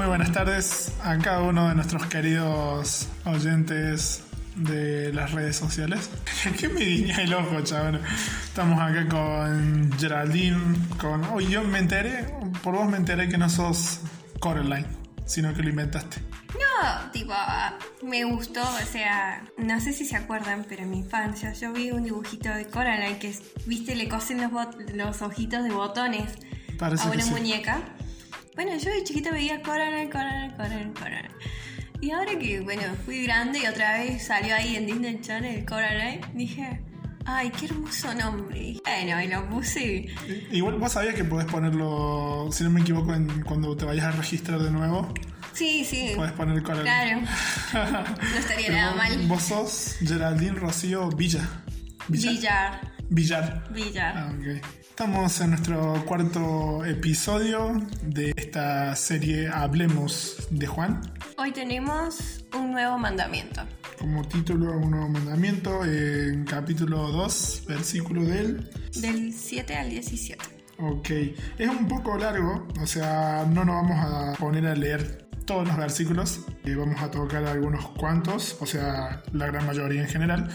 Muy buenas tardes a cada uno de nuestros queridos oyentes de las redes sociales. ¿Qué me guiña el ojo, chaval? Estamos acá con Geraldine, con... Hoy yo me enteré, por vos me enteré que no sos Coraline, sino que lo inventaste. No, tipo, me gustó, o sea, no sé si se acuerdan, pero en mi infancia yo vi un dibujito de Coraline que, viste, le cosen los, los ojitos de botones Parece a una sí. Bueno, yo de chiquita veía Coraline, Coraline, Coraline, Coraline. Y ahora que, bueno, fui grande y otra vez salió ahí en Disney Channel Coraline, dije, ay, qué hermoso nombre. Bueno, y lo puse. Igual vos sabías que podés ponerlo, si no me equivoco, en- cuando te vayas a registrar de nuevo, Sí, sí. podés poner Coraline. Claro. No estaría Pero nada mal. Vos sos Geraldine Rocío Villa. Villar. Villar. Villar. Ah, ok. Estamos en nuestro cuarto episodio de esta serie Hablemos de Juan. Hoy tenemos un nuevo mandamiento. Como título, un nuevo mandamiento en capítulo 2, versículo del... Del 7 al 17. Ok, es un poco largo, o sea, no nos vamos a poner a leer todos los versículos, eh, vamos a tocar algunos cuantos, o sea, la gran mayoría en general.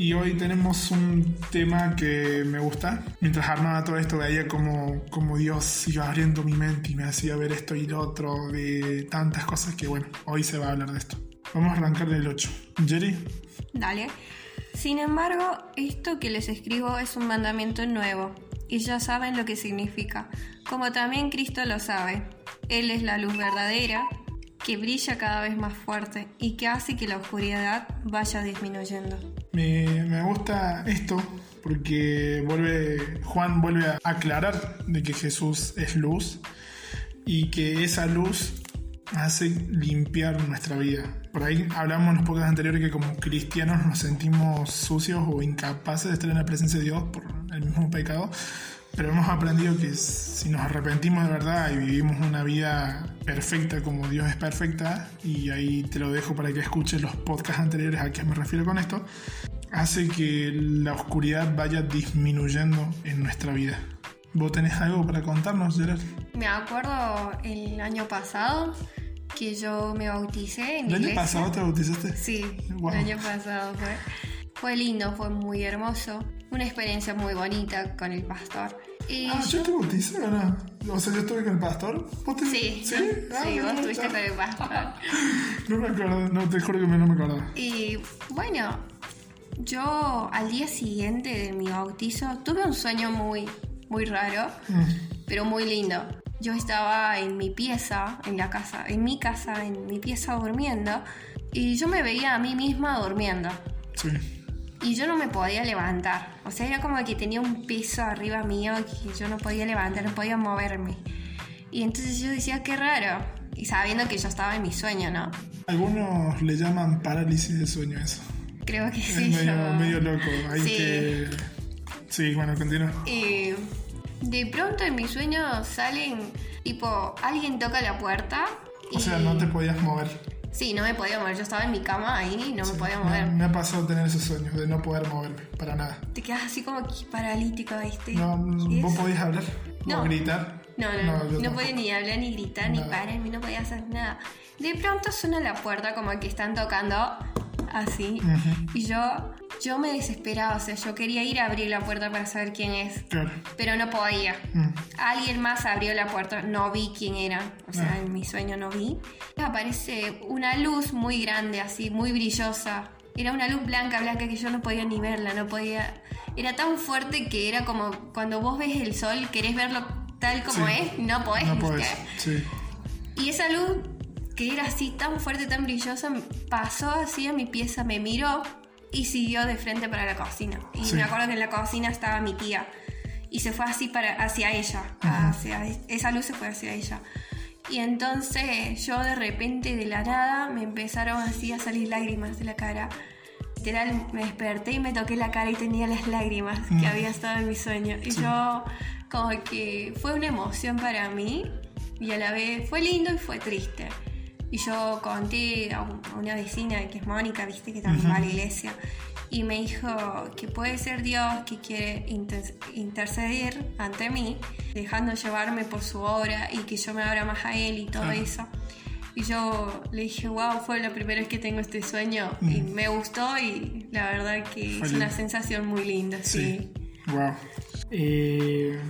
Y hoy tenemos un tema que me gusta. Mientras armaba todo esto veía como, como Dios iba abriendo mi mente y me hacía ver esto y lo otro de tantas cosas que bueno, hoy se va a hablar de esto. Vamos a arrancar del 8. Jerry, Dale. Sin embargo, esto que les escribo es un mandamiento nuevo, y ya saben lo que significa, como también Cristo lo sabe. Él es la luz verdadera, que brilla cada vez más fuerte y que hace que la oscuridad vaya disminuyendo. Me, me gusta esto porque Juan vuelve a aclarar de que Jesús es luz y que esa luz hace limpiar nuestra vida. Por ahí hablamos en los podcasts anteriores que como cristianos nos sentimos sucios o incapaces de estar en la presencia de Dios por el mismo pecado, pero hemos aprendido que si nos arrepentimos de verdad y vivimos una vida perfecta como Dios es perfecta, y ahí te lo dejo para que escuches los podcasts anteriores a qué me refiero con esto, hace que la oscuridad vaya disminuyendo en nuestra vida. ¿Vos tenés algo para contarnos, Gerard? Me acuerdo el año pasado que yo me bauticé en ¿El la año iglesia. pasado te bautizaste? Sí, Wow. el año pasado fue. Fue lindo, fue muy hermoso. Una experiencia muy bonita con el pastor. Y Ah, ¿yo te bauticé o no? O sea, yo estuve con el pastor. ¿Vos te... Sí, ¿Sí? sí, Ah, vos no, estuviste con el pastor. No me acuerdo, no, te juro que me- no me acuerdo. Y bueno, yo al día siguiente de mi bautizo tuve un sueño muy, muy raro, Mm, pero muy lindo. Yo estaba en mi pieza, en la casa, en mi casa, en mi pieza durmiendo, y yo me veía a mí misma durmiendo. Sí. Y yo no me podía levantar. O sea, era como que tenía un peso arriba mío que yo no podía levantar, no podía moverme. Y entonces yo decía, qué raro. Y sabiendo que yo estaba en mi sueño, ¿no? Algunos le llaman parálisis de sueño eso. Creo que es sí. medio, yo- medio loco. Hay Sí. que... Sí, bueno, continúa. Y de pronto en mi sueño salen, tipo, alguien toca la puerta. Y... O sea, no te podías mover. Sí, no me podía mover. Yo estaba en mi cama ahí y no me podía mover. Me, me ha pasado tener esos sueños de no poder moverme, para nada. Te quedas así como paralítico, ¿viste? No, Y ¿Vos podías hablar? No. ¿O gritar? No, no, no, no podía ni hablar, ni gritar, ni Nada. pararme, no podía hacer nada. De pronto suena la puerta como que están tocando así. Y yo, yo me desesperaba, o sea, yo quería ir a abrir la puerta para saber quién es, Claro. pero no podía. Mm, Alguien más abrió la puerta, no vi quién era, o sea, Ah. en mi sueño no vi. Aparece una luz muy grande, así, muy brillosa. Era una luz blanca, blanca que yo no podía ni verla, no podía. Era tan fuerte que era como cuando vos ves el sol, querés verlo tal como sí. es, no podés, No podés, sí. Y esa luz, que era así tan fuerte, tan brillosa, pasó así a mi pieza, me miró y siguió de frente para la cocina. Y Sí. me acuerdo que en la cocina estaba mi tía. Y se fue así para, hacia ella. hacia, esa luz se fue hacia ella. Y entonces yo de repente, de la nada, me empezaron así a salir lágrimas de la cara. Literal, me desperté y me toqué la cara y tenía las lágrimas que había estado en mi sueño. Y yo, como que fue una emoción para mí y a la vez fue lindo y fue triste. Y yo conté a un- a una vecina que es Mónica, viste, que también va a la iglesia. y me dijo que puede ser Dios que quiere interceder ante mí, dejando llevarme por su obra y que yo me abra más a Él y todo eso. Y yo le dije, wow, fue la primera vez que tengo este sueño y mm. me gustó y la verdad que es una sensación muy linda, sí. Wow. Eh,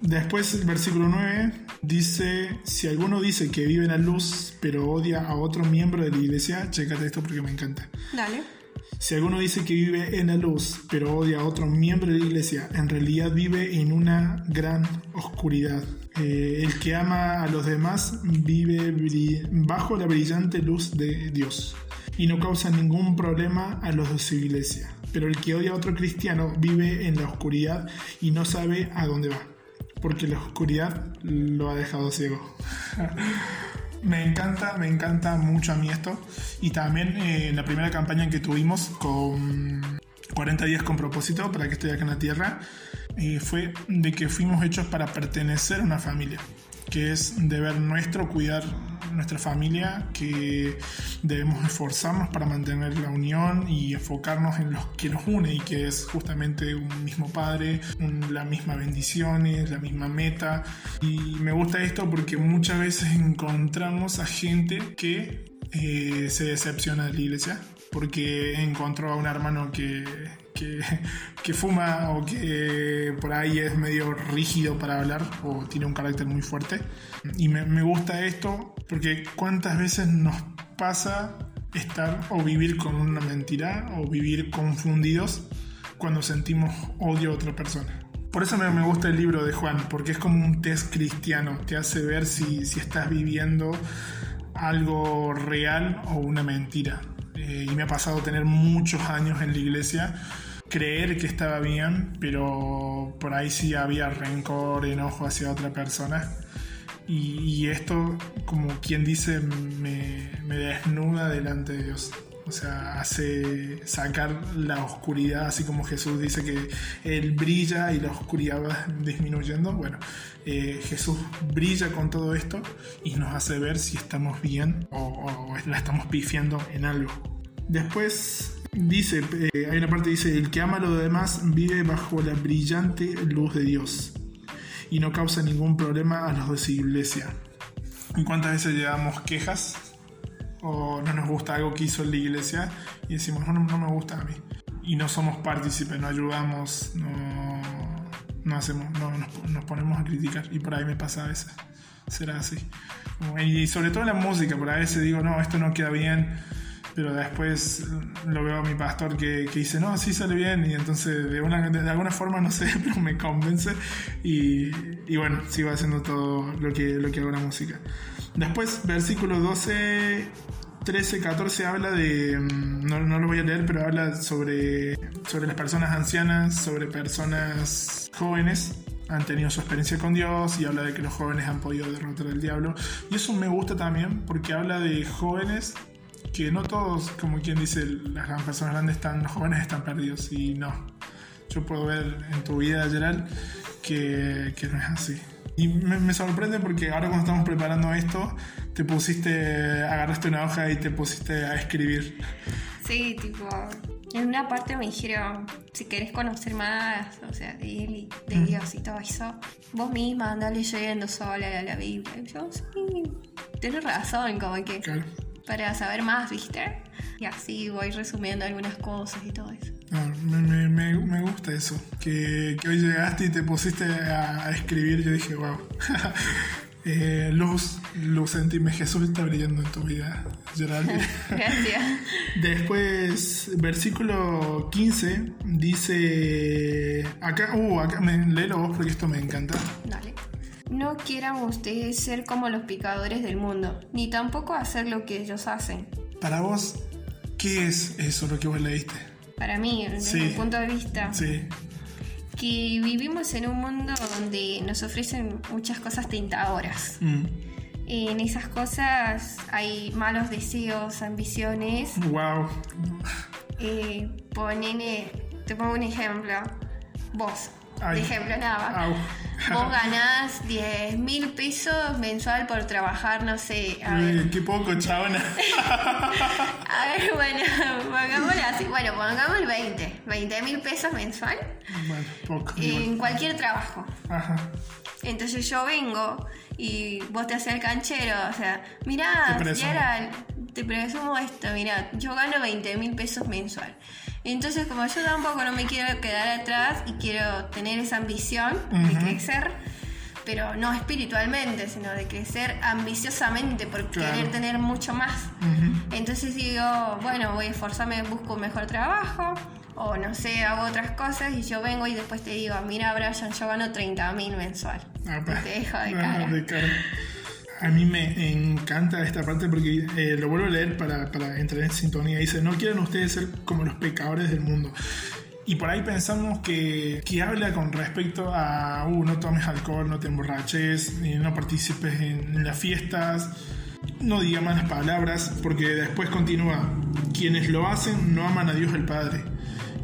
después el versículo 9 dice, si alguno dice que vive en la luz pero odia a otro miembro de la iglesia, chécate esto porque me encanta. Dale. Si alguno dice que vive en la luz, pero odia a otro miembro de la iglesia, en realidad vive en una gran oscuridad. Eh, el que ama a los demás vive bajo la brillante luz de Dios y no causa ningún problema a los de su iglesia. Pero el que odia a otro cristiano vive en la oscuridad y no sabe a dónde va, porque la oscuridad lo ha dejado ciego. me encanta, me encanta mucho a mí esto. Y también eh, la primera campaña que tuvimos con 40 días con propósito para que estoy acá en la tierra, eh, fue de que fuimos hechos para pertenecer a una familia que es deber nuestro cuidar nuestra familia, que debemos esforzarnos para mantener la unión y enfocarnos en lo que nos une y que es justamente un mismo padre, la misma bendiciones, la misma meta. Y me gusta esto porque muchas veces encontramos a gente que eh, se decepciona de la iglesia porque encontró a un hermano que que, fuma o que por ahí es medio rígido para hablar o tiene un carácter muy fuerte. Y me, gusta esto porque cuántas veces nos pasa estar o vivir con una mentira o vivir confundidos cuando sentimos odio a otra persona. Por eso me, gusta el libro de Juan, porque es como un test cristiano, te hace ver si, si estás viviendo algo real o una mentira. Eh, y me ha pasado tener muchos años en la iglesia creer que estaba bien, pero por ahí sí había rencor, enojo hacia otra persona. Y, esto, como quien dice, me, desnuda delante de Dios. O sea, hace sacar la oscuridad, así como Jesús dice que Él brilla y la oscuridad va disminuyendo. Bueno, eh, Jesús brilla con todo esto y nos hace ver si estamos bien o, o la estamos pifiando en algo. Después Dice, eh, hay una parte que dice, el que ama a los demás vive bajo la brillante luz de Dios y no causa ningún problema a los de su iglesia. ¿En cuántas veces llevamos quejas o no nos gusta algo que hizo la iglesia y decimos, no, no, me gusta a mí? Y no somos partícipes, no ayudamos, no, no hacemos, no, nos, ponemos a criticar y por ahí me pasa a veces. Será así. Y sobre todo la música, por a veces digo, no, esto no queda bien pero después lo veo a mi pastor que, dice, no, sí sale bien, y entonces de, una, de, alguna forma, no sé, pero me convence, y, bueno, sigo haciendo todo lo que, lo que hago la música. Después, versículo 12, 13, 14 habla de, mm, no, no, lo voy a leer, pero habla sobre, sobre las personas ancianas, sobre personas jóvenes han tenido su experiencia con Dios y habla de que los jóvenes han podido derrotar al diablo. Y eso me gusta también porque habla de jóvenes que no todos, como quien dice, las personas grandes están, los jóvenes están perdidos y no. Yo puedo ver en tu vida, Gerald, que, que no es así. Y me, sorprende porque ahora cuando estamos preparando esto, te pusiste, agarraste una hoja y te pusiste a escribir. Sí, tipo, en una parte me dijeron, si querés conocer más, o sea, de él y de Dios y todo eso, vos misma andá leyendo sola la, Biblia. Y yo, sí, tienes razón, como que... Claro para saber más, ¿viste? Y así voy resumiendo algunas cosas y todo eso. Ah, me, me, me, gusta eso, que, que, hoy llegaste y te pusiste a, escribir, yo dije, wow. eh, luz, luz en ti, Jesús está brillando en tu vida, Gerald. Gracias. Después, versículo 15, dice, acá, uh, acá, me, léelo vos porque esto me encanta. Dale. No quieran ustedes ser como los picadores del mundo, ni tampoco hacer lo que ellos hacen. Para vos, ¿qué es eso lo que vos leíste? Para mí, desde mi punto de vista, sí. que vivimos en un mundo donde nos ofrecen muchas cosas tentadoras. Mm. En esas cosas hay malos deseos, ambiciones. Wow. Eh, te pongo un ejemplo. Vos Ay. de ejemplo nada más. Vos ganás 10 mil pesos mensual por trabajar, no sé, a ver, Uy, qué poco, chabona. a ver, bueno, pongámosle así, bueno, pongamos el 20, 20 mil pesos mensual bueno, poco. en igual. cualquier trabajo. Ajá. Entonces yo vengo y vos te haces el canchero, o sea, mirá, Te presumo. Te presumo esto, mirá, yo gano 20 mil pesos mensual. Entonces como yo tampoco no me quiero quedar atrás y quiero tener esa ambición de crecer, pero no espiritualmente, sino de crecer ambiciosamente por Claro. querer tener mucho más. Entonces digo, bueno, voy a esforzarme, busco un mejor trabajo, o no sé, hago otras cosas y yo vengo y después te digo, mira Brian, yo gano 30 mil mensual. Ah, pa. Te dejo de Ah, cara. de cara. A mí me encanta esta parte porque eh, lo vuelvo a leer para, entrar en sintonía. Dice, no quieren ustedes ser como los pecadores del mundo. Y por ahí pensamos que, que habla con respecto a, uh, no tomes alcohol, no te emborraches, y no participes en, las fiestas, no diga malas palabras, porque después continúa, quienes lo hacen no aman a Dios el Padre.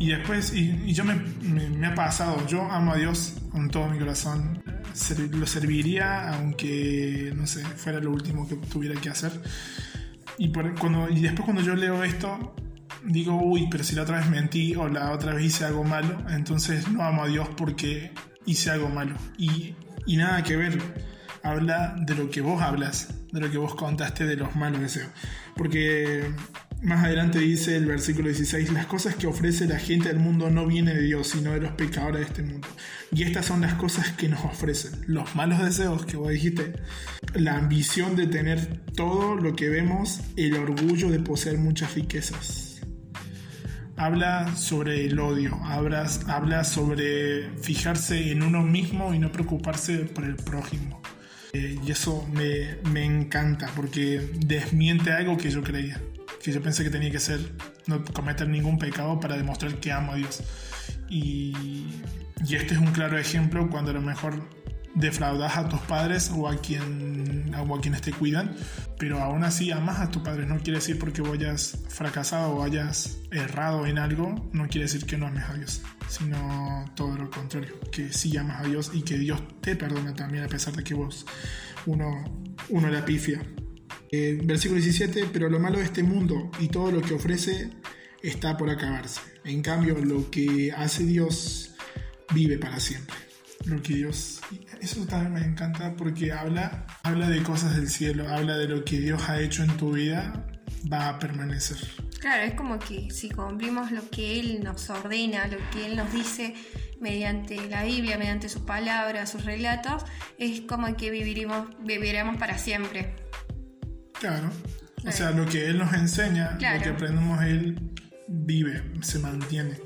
Y después, y, yo me, me- me ha pasado, yo amo a Dios con todo mi corazón, lo serviría aunque, no sé, fuera lo último que tuviera que hacer. Y, por- cuando, y después cuando yo leo esto, digo, uy, pero si la otra vez mentí o la otra vez hice algo malo, entonces no amo a Dios porque hice algo malo. Y, y nada que ver, habla de lo que vos hablas, de lo que vos contaste de los malos deseos. Porque más adelante dice el versículo 16, las cosas que ofrece la gente del mundo no vienen de Dios, sino de los pecadores de este mundo. Y estas son las cosas que nos ofrecen. Los malos deseos que vos dijiste, la ambición de tener todo lo que vemos, el orgullo de poseer muchas riquezas. Habla sobre el odio, habla, habla sobre fijarse en uno mismo y no preocuparse por el prójimo. Eh, y eso me, me encanta porque desmiente algo que yo creía, que yo pensé que tenía que ser no cometer ningún pecado para demostrar que amo a Dios. Y, y este es un claro ejemplo cuando a lo mejor defraudas a tus padres o a quien o a quienes te cuidan, pero aún así amas a tus padres. No quiere decir porque vos hayas fracasado o hayas errado en algo, no quiere decir que no ames a Dios, sino todo lo contrario, que sí amas a Dios y que Dios te perdona también a pesar de que vos uno, uno la pifia. Eh, versículo 17, pero lo malo de este mundo y todo lo que ofrece está por acabarse. En cambio, lo que hace Dios vive para siempre. Lo que Dios... Eso también me encanta porque habla, habla de cosas del cielo, habla de lo que Dios ha hecho en tu vida, va a permanecer. Claro, es como que si cumplimos lo que Él nos ordena, lo que Él nos dice mediante la Biblia, mediante sus palabras, sus relatos, es como que viviremos, viviremos para siempre. Claro. O sea, lo que Él nos enseña, Claro. lo que aprendemos Él vive, se mantiene.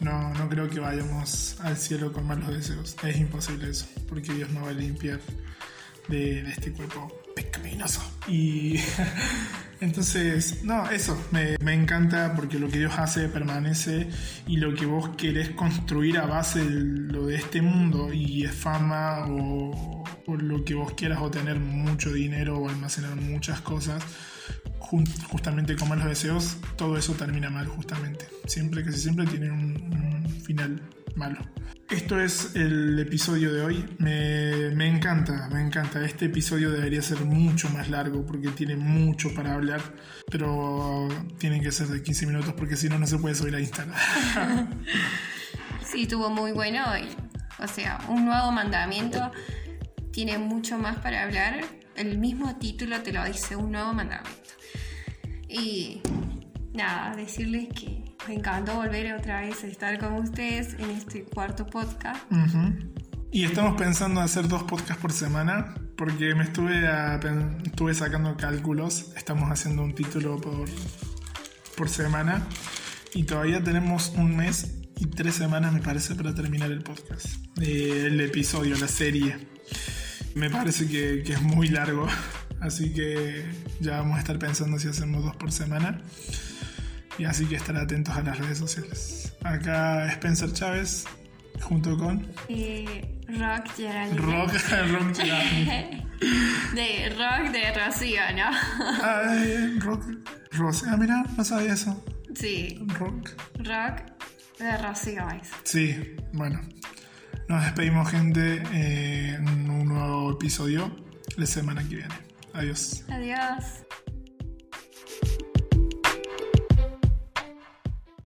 No, no creo que vayamos al cielo con malos deseos. Es imposible eso, porque Dios nos va a limpiar de, de este cuerpo pecaminoso. Y entonces, no, eso, me, me encanta porque lo que Dios hace permanece y lo que vos querés construir a base de lo de este mundo y es fama o, o lo que vos quieras o tener mucho dinero o almacenar muchas cosas, justamente como los deseos, todo eso termina mal justamente. Siempre, casi siempre tiene un, un final malo. Esto es el episodio de hoy. Me, me encanta, me encanta. Este episodio debería ser mucho más largo porque tiene mucho para hablar, pero tienen que ser de 15 minutos porque si no, no se puede subir a Instagram. Sí, estuvo muy bueno. y, o sea, un nuevo mandamiento tiene mucho más para hablar. El mismo título te lo dice, un nuevo mandamiento. Y nada, decirles que me encantó volver otra vez a estar con ustedes en este cuarto podcast. Ujú. Y estamos pensando hacer dos podcasts por semana porque me estuve, a- estuve sacando cálculos. Estamos haciendo un título por, por semana y todavía tenemos un mes y tres semanas, me parece, para terminar el podcast. Eh, el episodio, la serie. Me parece que, que es muy largo, así que ya vamos a estar pensando si hacemos dos por semana. Y así que estar atentos a las redes sociales. Acá Spencer Chávez, junto con Eh, rock Geraldine. Rock, Rock Gerard. De rock de Rocío, ¿no? Ay, Rock, Rosy. Ah, mira, no sabía eso. Sí, Rock. rock de Rocío. Sí, bueno. Nos despedimos, gente, eh, en un nuevo episodio la semana que viene. Adiós. Adiós.